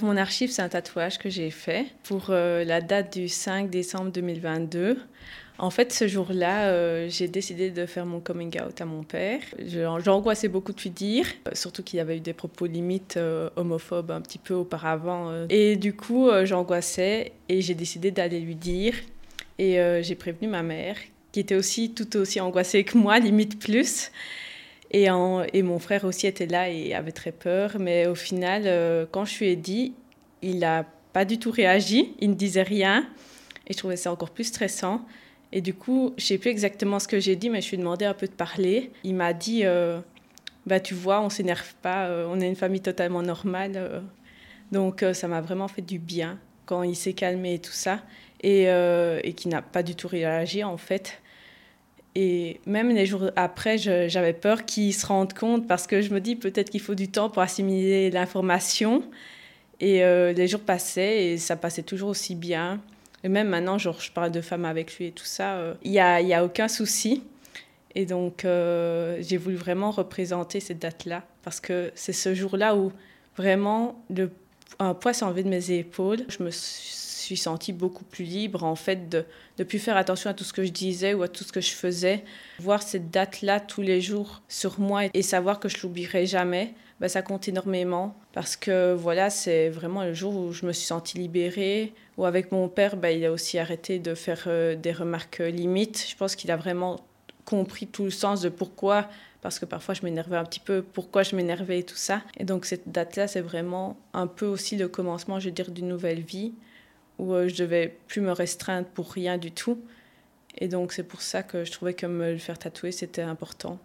Mon archive, c'est un tatouage que j'ai fait pour euh, la date du 5 décembre 2022. En fait, ce jour-là, euh, j'ai décidé de faire mon coming out à mon père. J'angoissais beaucoup de lui dire, euh, surtout qu'il y avait eu des propos limites homophobes un petit peu auparavant. Et du coup, j'angoissais et j'ai décidé d'aller lui dire. Et j'ai prévenu ma mère, qui était aussi tout aussi angoissée que moi, limite plus. Et, mon frère aussi était là et avait très peur. Mais au final, euh, quand je lui ai dit, il n'a pas du tout réagi. Il ne disait rien. Et je trouvais ça encore plus stressant. Et du coup, je ne sais plus exactement ce que j'ai dit, mais je lui ai demandé un peu de parler. Il m'a dit euh, bah, Tu vois, on s'énerve pas. Euh, on est une famille totalement normale. donc, ça m'a vraiment fait du bien quand il s'est calmé et tout ça. Et, et qui n'a pas du tout réagi, en fait. Et même les jours après, j'avais peur qu'ils se rendent compte parce que je me dis peut-être qu'il faut du temps pour assimiler l'information. Et euh, les jours passaient et ça passait toujours aussi bien. Et même maintenant, genre, je parle de femmes avec lui et tout ça, euh, il n'y a, y a aucun souci. Et donc, euh, j'ai voulu vraiment représenter cette date-là parce que c'est ce jour-là où vraiment le, un poids s'est enlevé de mes épaules. Je me suis sentie beaucoup plus libre en fait de ne plus faire attention à tout ce que je disais ou à tout ce que je faisais. Voir cette date-là tous les jours sur moi et savoir que je l'oublierai jamais, bah, ça compte énormément parce que voilà, c'est vraiment le jour où je me suis sentie libérée. Ou avec mon père, bah, il a aussi arrêté de faire euh, des remarques limites. Je pense qu'il a vraiment compris tout le sens de pourquoi parce que parfois je m'énervais un petit peu, pourquoi je m'énervais et tout ça. Et donc cette date-là, c'est vraiment un peu aussi le commencement, je veux dire, d'une nouvelle vie où euh, je devais plus me restreindre pour rien du tout. Et donc c'est pour ça que je trouvais que me le faire tatouer, c'était important.